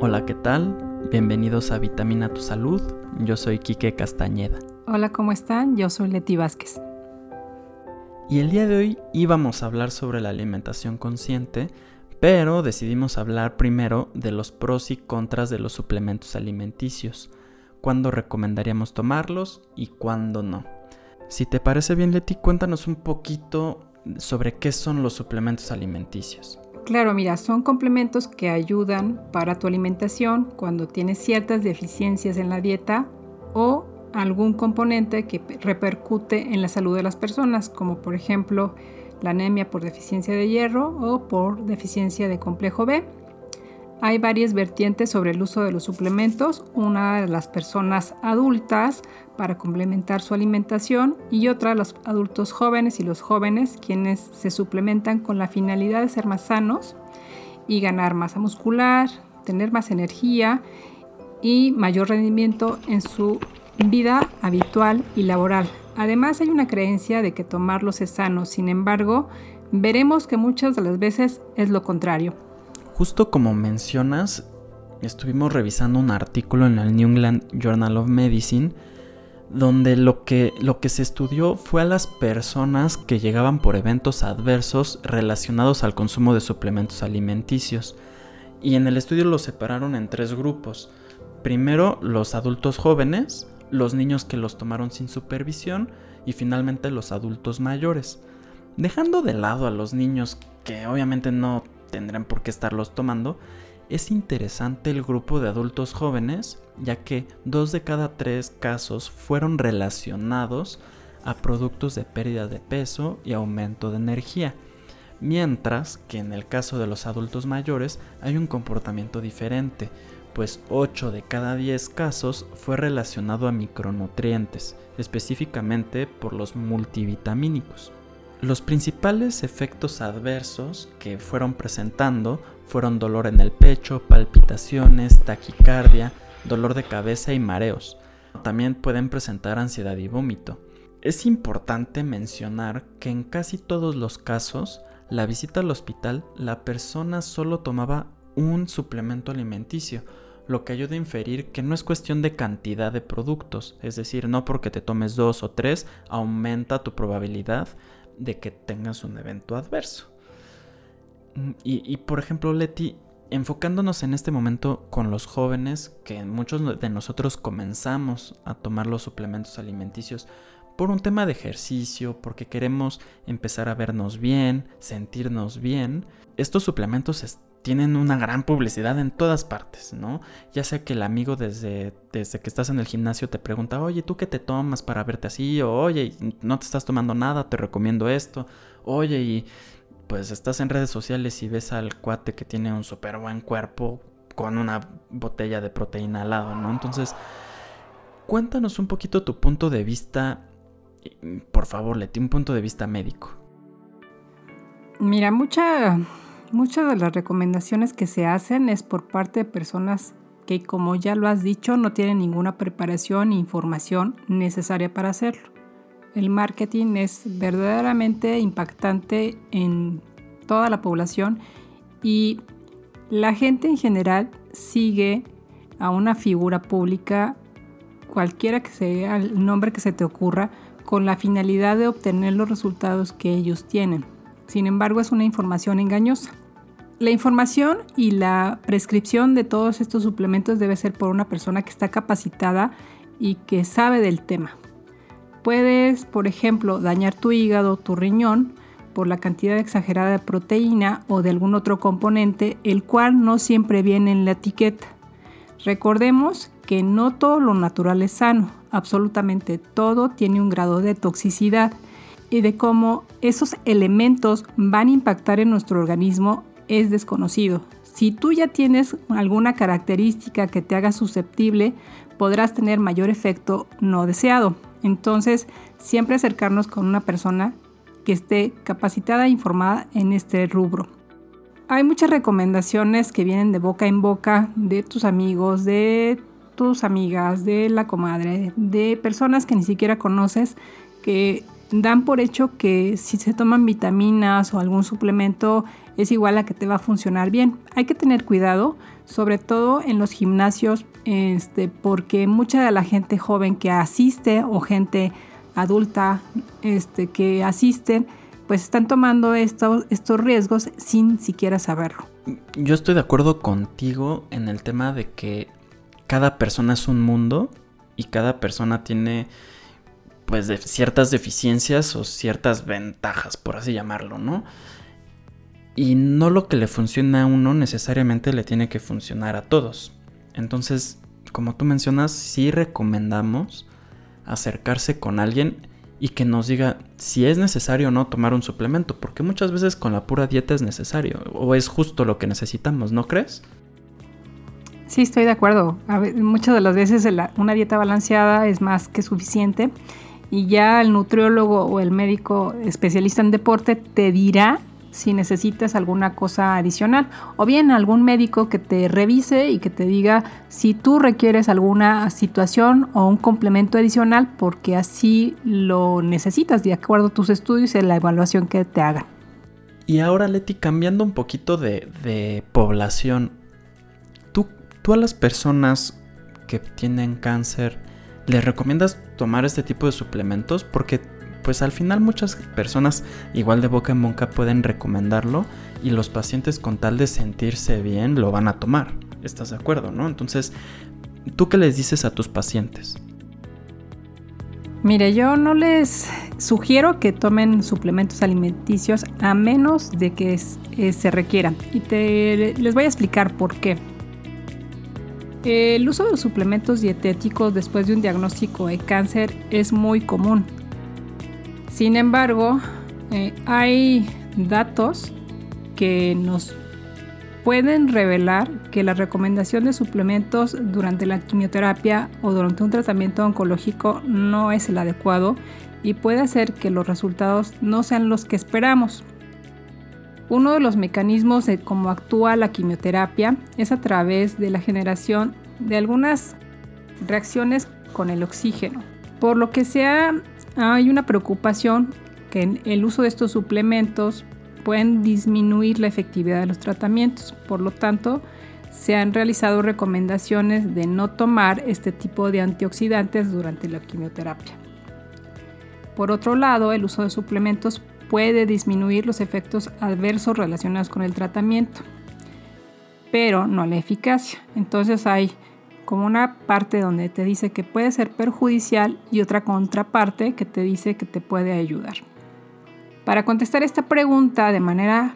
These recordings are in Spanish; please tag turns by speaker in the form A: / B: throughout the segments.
A: Hola, ¿qué tal? Bienvenidos a Vitamina Tu Salud. Yo soy Quique Castañeda.
B: Hola, ¿cómo están? Yo soy Leti Vázquez.
A: Y el día de hoy íbamos a hablar sobre la alimentación consciente, pero decidimos hablar primero de los pros y contras de los suplementos alimenticios, cuándo recomendaríamos tomarlos y cuándo no. Si te parece bien, Leti, cuéntanos un poquito sobre qué son los suplementos alimenticios.
B: Claro, mira, son complementos que ayudan para tu alimentación cuando tienes ciertas deficiencias en la dieta o algún componente que repercute en la salud de las personas, como por ejemplo la anemia por deficiencia de hierro o por deficiencia de complejo B. Hay varias vertientes sobre el uso de los suplementos, una de las personas adultas para complementar su alimentación y otra los adultos jóvenes y los jóvenes quienes se suplementan con la finalidad de ser más sanos y ganar masa muscular, tener más energía y mayor rendimiento en su vida habitual y laboral. Además hay una creencia de que tomarlos es sano, sin embargo, veremos que muchas de las veces es lo contrario.
A: Justo como mencionas, estuvimos revisando un artículo en el New England Journal of Medicine donde lo que, lo que se estudió fue a las personas que llegaban por eventos adversos relacionados al consumo de suplementos alimenticios. Y en el estudio los separaron en tres grupos. Primero los adultos jóvenes, los niños que los tomaron sin supervisión y finalmente los adultos mayores. Dejando de lado a los niños que obviamente no tendrán por qué estarlos tomando, es interesante el grupo de adultos jóvenes, ya que dos de cada tres casos fueron relacionados a productos de pérdida de peso y aumento de energía, mientras que en el caso de los adultos mayores hay un comportamiento diferente, pues 8 de cada 10 casos fue relacionado a micronutrientes, específicamente por los multivitamínicos. Los principales efectos adversos que fueron presentando fueron dolor en el pecho, palpitaciones, taquicardia, dolor de cabeza y mareos. También pueden presentar ansiedad y vómito. Es importante mencionar que en casi todos los casos, la visita al hospital, la persona solo tomaba un suplemento alimenticio, lo que ayuda a inferir que no es cuestión de cantidad de productos, es decir, no porque te tomes dos o tres aumenta tu probabilidad de que tengas un evento adverso. Mm, y, por ejemplo, Leti, enfocándonos en este momento con los jóvenes, que muchos de nosotros comenzamos a tomar los suplementos alimenticios por un tema de ejercicio, porque queremos empezar a vernos bien, sentirnos bien, estos suplementos tienen una gran publicidad en todas partes, ¿no? Ya sea que el amigo desde, desde que estás en el gimnasio te pregunta, oye, ¿tú qué te tomas para verte así? O oye, no te estás tomando nada, te recomiendo esto. Oye, y pues estás en redes sociales y ves al cuate que tiene un súper buen cuerpo con una botella de proteína al lado, ¿no? Entonces, cuéntanos un poquito tu punto de vista, por favor, Leti, un punto de vista médico.
B: Mira, mucha Muchas de las recomendaciones que se hacen es por parte de personas que, como ya lo has dicho, no tienen ninguna preparación ni información necesaria para hacerlo. El marketing es verdaderamente impactante en toda la población y la gente en general sigue a una figura pública, cualquiera que sea el nombre que se te ocurra, con la finalidad de obtener los resultados que ellos tienen. Sin embargo, es una información engañosa. La información y la prescripción de todos estos suplementos debe ser por una persona que está capacitada y que sabe del tema. Puedes, por ejemplo, dañar tu hígado tu riñón por la cantidad exagerada de proteína o de algún otro componente, el cual no siempre viene en la etiqueta. Recordemos que no todo lo natural es sano, absolutamente todo tiene un grado de toxicidad y de cómo esos elementos van a impactar en nuestro organismo es desconocido. Si tú ya tienes alguna característica que te haga susceptible, podrás tener mayor efecto no deseado. Entonces, siempre acercarnos con una persona que esté capacitada e informada en este rubro. Hay muchas recomendaciones que vienen de boca en boca de tus amigos, de tus amigas, de la comadre, de personas que ni siquiera conoces, que dan por hecho que si se toman vitaminas o algún suplemento es igual a que te va a funcionar bien. Hay que tener cuidado, sobre todo en los gimnasios, este, porque mucha de la gente joven que asiste o gente adulta este, que asisten, pues están tomando estos, estos riesgos sin siquiera saberlo.
A: Yo estoy de acuerdo contigo en el tema de que cada persona es un mundo y cada persona tiene pues ciertas deficiencias o ciertas ventajas, por así llamarlo, ¿no? Y no lo que le funciona a uno necesariamente le tiene que funcionar a todos. Entonces, como tú mencionas, sí recomendamos acercarse con alguien y que nos diga si es necesario o no tomar un suplemento, porque muchas veces con la pura dieta es necesario o es justo lo que necesitamos, ¿no crees?
B: Sí, estoy de acuerdo. muchas de las veces una dieta balanceada es más que suficiente y ya el nutriólogo o el médico especialista en deporte te dirá si necesitas alguna cosa adicional o bien algún médico que te revise y que te diga si tú requieres alguna situación o un complemento adicional porque así lo necesitas de acuerdo a tus estudios y la evaluación que te hagan.
A: Y ahora Leti, cambiando un poquito de, de población, ¿tú, a las personas que tienen cáncer, ¿les recomiendas tomar este tipo de suplementos? Porque pues al final muchas personas igual de boca en boca pueden recomendarlo y los pacientes con tal de sentirse bien lo van a tomar. ¿Estás de acuerdo, no? Entonces, ¿tú qué les dices a tus pacientes?
B: Mire, yo no les sugiero que tomen suplementos alimenticios a menos de que eh, se requieran. Y te, les voy a explicar por qué. El uso de suplementos dietéticos después de un diagnóstico de cáncer es muy común. Sin embargo, eh, hay datos que nos pueden revelar que la recomendación de suplementos durante la quimioterapia o durante un tratamiento oncológico no es el adecuado y puede hacer que los resultados no sean los que esperamos. Uno de los mecanismos de cómo actúa la quimioterapia es a través de la generación de algunas reacciones con el oxígeno, por lo que se hay una preocupación que en el uso de estos suplementos pueden disminuir la efectividad de los tratamientos. Por lo tanto, se han realizado recomendaciones de no tomar este tipo de antioxidantes durante la quimioterapia. Por otro lado, el uso de suplementos puede disminuir los efectos adversos relacionados con el tratamiento, pero no la eficacia. Entonces hay como una parte donde te dice que puede ser perjudicial y otra contraparte que te dice que te puede ayudar. Para contestar esta pregunta de manera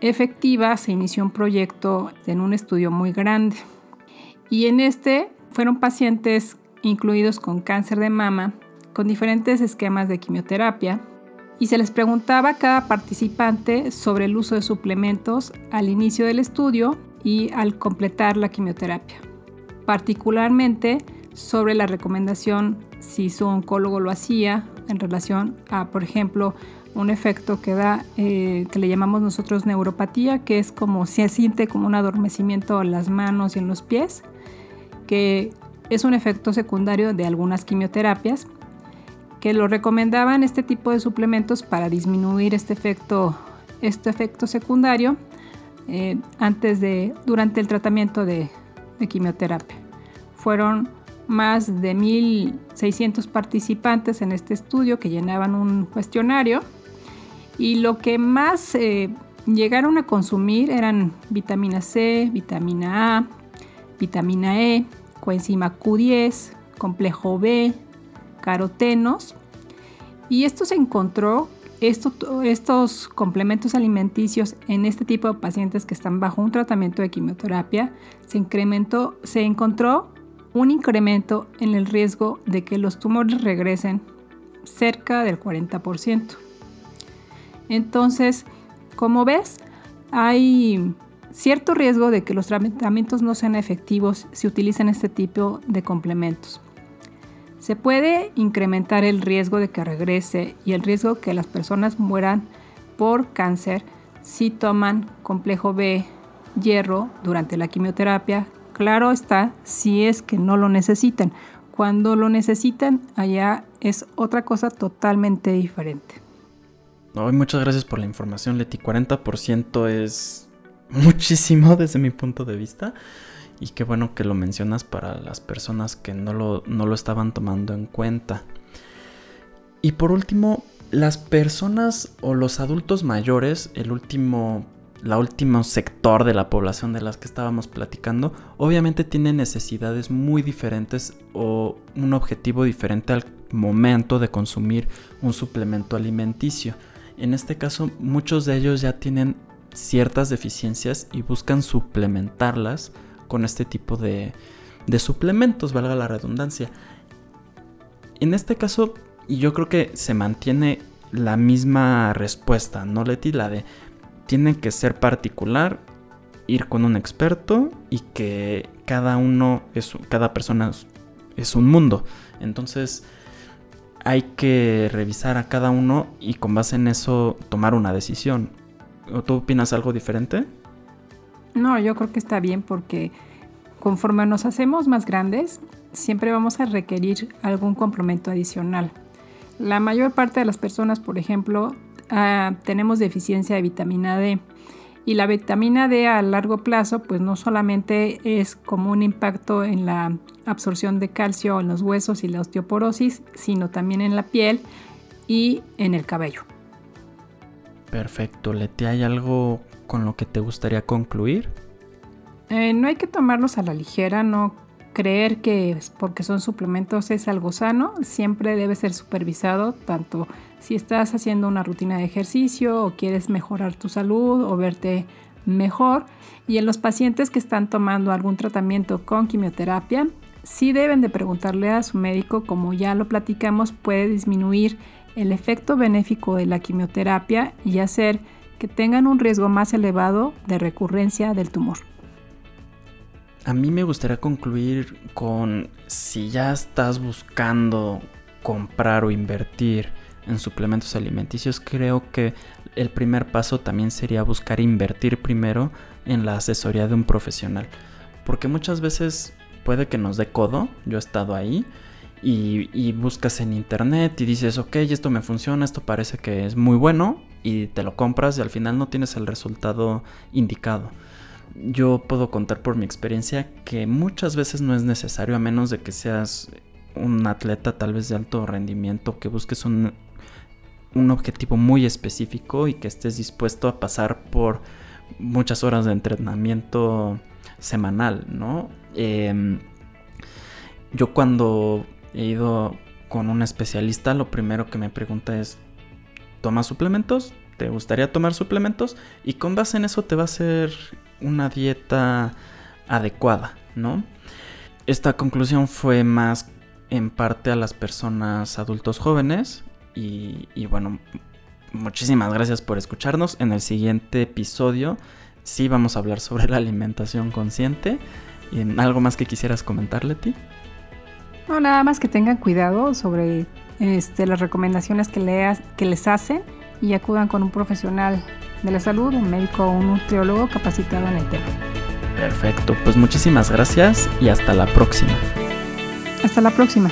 B: efectiva se inició un proyecto en un estudio muy grande y en este fueron pacientes incluidos con cáncer de mama con diferentes esquemas de quimioterapia y se les preguntaba a cada participante sobre el uso de suplementos al inicio del estudio y al completar la quimioterapia. Particularmente sobre la recomendación si su oncólogo lo hacía en relación a, por ejemplo, un efecto que da, eh, que le llamamos nosotros neuropatía, que es como se siente como un adormecimiento en las manos y en los pies, que es un efecto secundario de algunas quimioterapias que lo recomendaban este tipo de suplementos para disminuir este efecto, este efecto secundario eh, antes de, durante el tratamiento de, quimioterapia. Fueron más de 1.600 participantes en este estudio que llenaban un cuestionario y lo que más eh, llegaron a consumir eran vitamina C, vitamina A, vitamina E, coenzima Q10, complejo B, carotenos. Y esto se encontró, estos complementos alimenticios en este tipo de pacientes que están bajo un tratamiento de quimioterapia, se incrementó, se encontró un incremento en el riesgo de que los tumores regresen cerca del 40%. Entonces, como ves, hay cierto riesgo de que los tratamientos no sean efectivos si utilizan este tipo de complementos. Se puede incrementar el riesgo de que regrese y el riesgo que las personas mueran por cáncer si toman complejo B, hierro durante la quimioterapia. Claro está, si es que no lo necesitan, cuando lo necesitan, allá es otra cosa totalmente diferente.
A: muchas gracias por la información, Leti. 40% es muchísimo desde mi punto de vista. Y qué bueno que lo mencionas para las personas que no lo, no lo estaban tomando en cuenta. Y por último, las personas o los adultos mayores, el último, la último sector de la población de las que estábamos platicando, obviamente tienen necesidades muy diferentes o un objetivo diferente al momento de consumir un suplemento alimenticio. En este caso, muchos de ellos ya tienen ciertas deficiencias y buscan suplementarlas con este tipo de, de suplementos, valga la redundancia. En este caso, yo creo que se mantiene la misma respuesta, ¿no, Leti? La de tiene que ser particular, ir con un experto y que cada uno, es, cada persona es un mundo. Entonces hay que revisar a cada uno y con base en eso tomar una decisión. ¿O tú opinas algo diferente?
B: No, yo creo que está bien porque conforme nos hacemos más grandes, siempre vamos a requerir algún complemento adicional. La mayor parte de las personas, por ejemplo, ah, tenemos deficiencia de vitamina D. Y la vitamina D a largo plazo, pues no solamente es como un impacto en la absorción de calcio en los huesos y la osteoporosis, sino también en la piel y en el cabello.
A: Perfecto, Leti, ¿hay algo con lo que te gustaría concluir?
B: Eh, no hay que tomarlos a la ligera, no creer que porque son suplementos es algo sano, siempre debe ser supervisado, tanto si estás haciendo una rutina de ejercicio o quieres mejorar tu salud o verte mejor. Y en los pacientes que están tomando algún tratamiento con quimioterapia, sí deben de preguntarle a su médico, como ya lo platicamos, puede disminuir el efecto benéfico de la quimioterapia y hacer que tengan un riesgo más elevado de recurrencia del tumor.
A: A mí me gustaría concluir con si ya estás buscando comprar o invertir en suplementos alimenticios, creo que el primer paso también sería buscar invertir primero en la asesoría de un profesional. Porque muchas veces puede que nos dé codo, yo he estado ahí, y, buscas en internet y dices, ok, esto me funciona, esto parece que es muy bueno, y te lo compras y al final no tienes el resultado indicado yo puedo contar por mi experiencia que muchas veces no es necesario a menos de que seas un atleta tal vez de alto rendimiento, que busques un, objetivo muy específico y que estés dispuesto a pasar por muchas horas de entrenamiento semanal, ¿no? Em, yo cuando he ido con un especialista, lo primero que me pregunta es, ¿tomas suplementos? ¿Te gustaría tomar suplementos? Y con base en eso te va a hacer una dieta adecuada, ¿no? Esta conclusión fue más en parte a las personas adultos jóvenes y, bueno, muchísimas gracias por escucharnos. En el siguiente episodio sí vamos a hablar sobre la alimentación consciente. ¿Y ¿Algo más que quisieras comentarle, ti?
B: No, nada más que tengan cuidado sobre este, las recomendaciones que, leas, que les hacen y acudan con un profesional de la salud, un médico o un nutriólogo capacitado en el tema.
A: Perfecto, pues muchísimas gracias y hasta la próxima.
B: Hasta la próxima.